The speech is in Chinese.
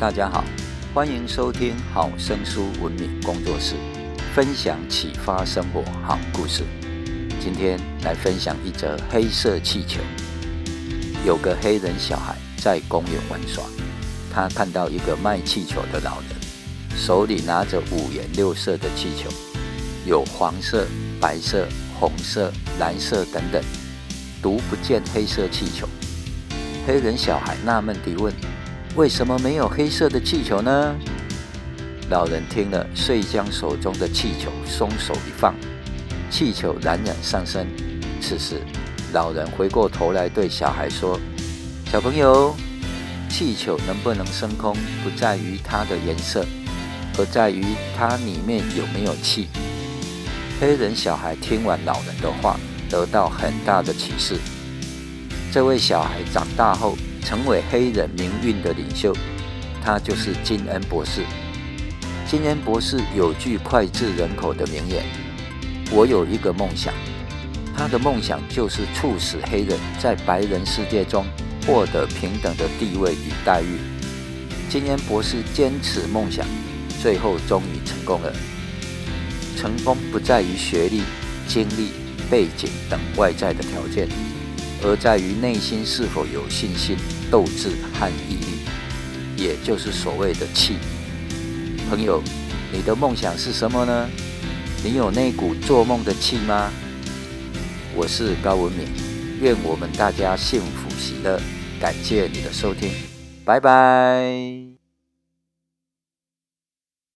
大家好，欢迎收听好声书文明工作室，分享启发生活好故事。今天来分享一则黑色气球。有个黑人小孩在公园玩耍，他看到一个卖气球的老人，手里拿着五颜六色的气球，有黄色、白色、红色、蓝色等等，独不见黑色气球。黑人小孩纳闷地问：“为什么没有黑色的气球呢？”老人听了，遂将手中的气球松手一放，气球冉冉上升。此时，老人回过头来对小孩说：“小朋友，气球能不能升空，不在于它的颜色，而在于它里面有没有气。”黑人小孩听完老人的话，得到很大的启示。这位小孩长大后成为黑人民运的领袖，他就是金恩博士。金恩博士有句脍炙人口的名言：“我有一个梦想，他的梦想就是促使黑人在白人世界中获得平等的地位与待遇。”金恩博士坚持梦想，最后终于成功了。成功不在于学历、经历、背景等外在的条件。而在于内心是否有信心、斗志和毅力，也就是所谓的气。朋友，你的梦想是什么呢？你有那股做梦的气吗？我是高文敏，愿我们大家幸福喜乐。感谢你的收听，拜拜。